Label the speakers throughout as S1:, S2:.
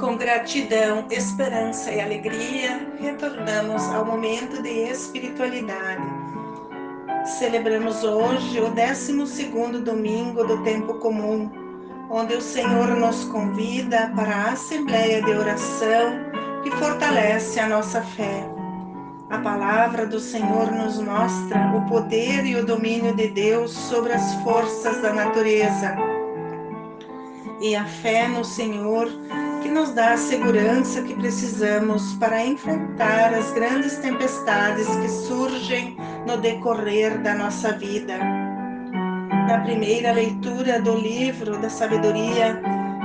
S1: Com gratidão, esperança e alegria, retornamos ao momento de espiritualidade. Celebramos hoje o 12 domingo do tempo comum, onde o Senhor nos convida para a assembleia de oração que fortalece a nossa fé. A palavra do Senhor nos mostra o poder e o domínio de Deus sobre as forças da natureza. E a fé no Senhor que nos dá a segurança que precisamos para enfrentar as grandes tempestades que surgem no decorrer da nossa vida. Na primeira leitura do livro da sabedoria,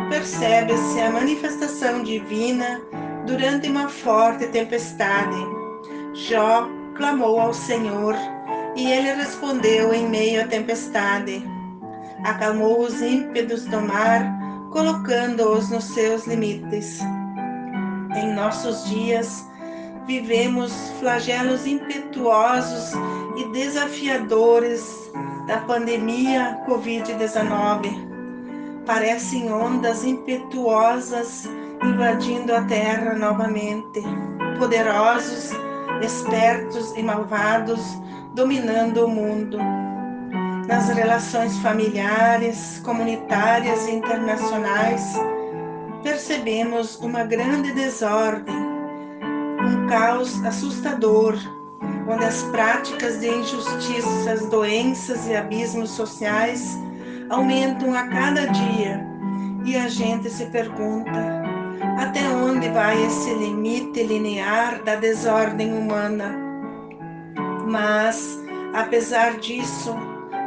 S1: percebe-se a manifestação divina durante uma forte tempestade. Jó clamou ao Senhor e ele respondeu em meio à tempestade. Acalmou os ímpetos do mar colocando-os nos seus limites. Em nossos dias, vivemos flagelos impetuosos e desafiadores da pandemia Covid-19. Parecem ondas impetuosas invadindo a Terra novamente, poderosos, espertos e malvados dominando o mundo nas relações familiares, comunitárias e internacionais, percebemos uma grande desordem, um caos assustador, onde as práticas de injustiças, doenças e abismos sociais aumentam a cada dia e a gente se pergunta até onde vai esse limite linear da desordem humana. Mas, apesar disso,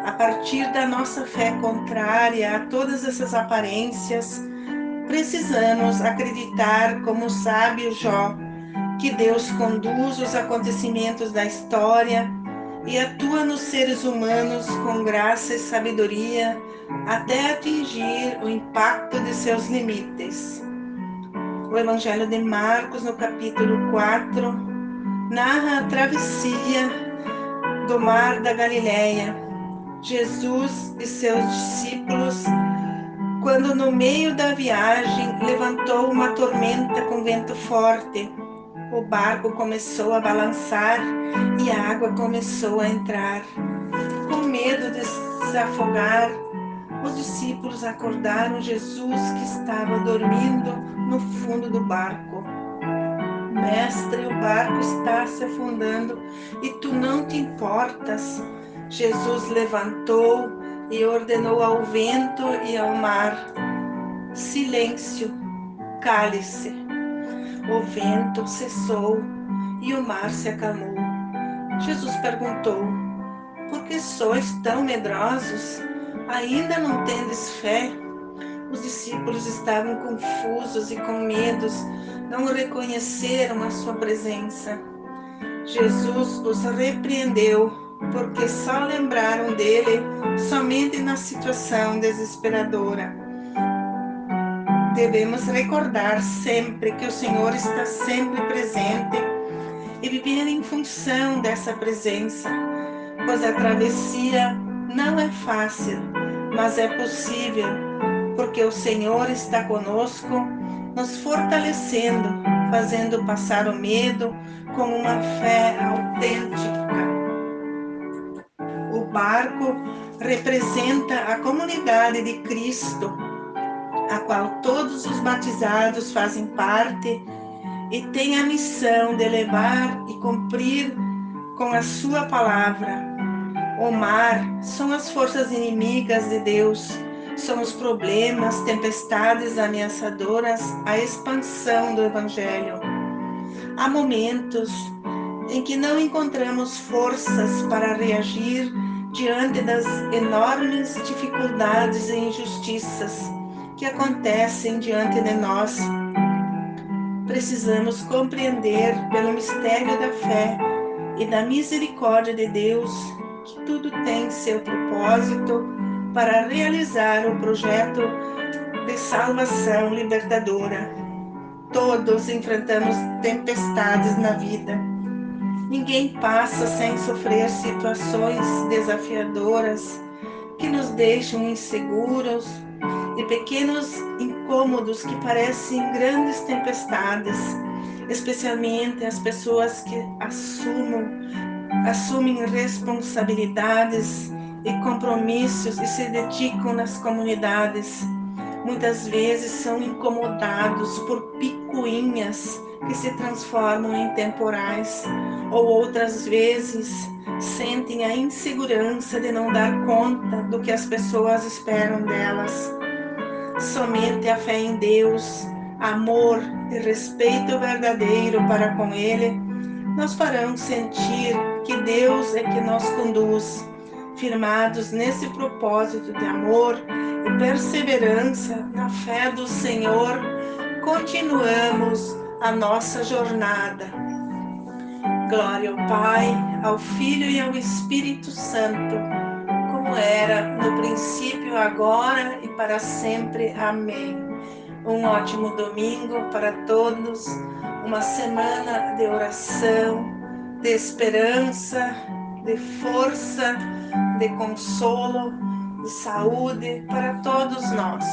S1: a partir da nossa fé contrária a todas essas aparências, precisamos acreditar, como o sábio Jó, que Deus conduz os acontecimentos da história e atua nos seres humanos com graça e sabedoria até atingir o impacto de seus limites. O Evangelho de Marcos, no capítulo 4, narra a travessia do mar da Galileia Jesus e seus discípulos, quando no meio da viagem levantou uma tormenta com vento forte. O barco começou a balançar e a água começou a entrar. Com medo de se afogar, os discípulos acordaram Jesus que estava dormindo no fundo do barco. Mestre, o barco está se afundando e tu não te importas. Jesus levantou e ordenou ao vento e ao mar: Silêncio, cale-se. O vento cessou e o mar se acalmou. Jesus perguntou: Por que sois tão medrosos? Ainda não tendes fé? Os discípulos estavam confusos e com medos, não reconheceram a sua presença. Jesus os repreendeu porque só lembraram dele somente na situação desesperadora. Devemos recordar sempre que o Senhor está sempre presente e viver em função dessa presença, pois a travessia não é fácil, mas é possível, porque o Senhor está conosco, nos fortalecendo, fazendo passar o medo com uma fé barco representa a comunidade de Cristo, a qual todos os batizados fazem parte e tem a missão de levar e cumprir com a sua palavra. O mar são as forças inimigas de Deus, são os problemas, tempestades ameaçadoras à expansão do Evangelho. Há momentos em que não encontramos forças para reagir diante das enormes dificuldades e injustiças que acontecem diante de nós. Precisamos compreender pelo mistério da fé e da misericórdia de Deus que tudo tem seu propósito para realizar o projeto de salvação libertadora. Todos enfrentamos tempestades na vida Ninguém passa sem sofrer situações desafiadoras que nos deixam inseguros e pequenos incômodos que parecem grandes tempestades, especialmente as pessoas que assumam, assumem responsabilidades e compromissos e se dedicam nas comunidades. Muitas vezes são incomodados por picuinhas que se transformam em temporais, ou outras vezes sentem a insegurança de não dar conta do que as pessoas esperam delas. Somente a fé em Deus, amor e respeito verdadeiro para com Ele nos farão sentir que Deus é que nos conduz, firmados nesse propósito de amor e perseverança na fé do Senhor, continuamos a nossa jornada. Glória ao Pai, ao Filho e ao Espírito Santo, como era no princípio, agora e para sempre. Amém. Um ótimo domingo para todos, uma semana de oração, de esperança, de força, de consolo, de saúde para todos nós.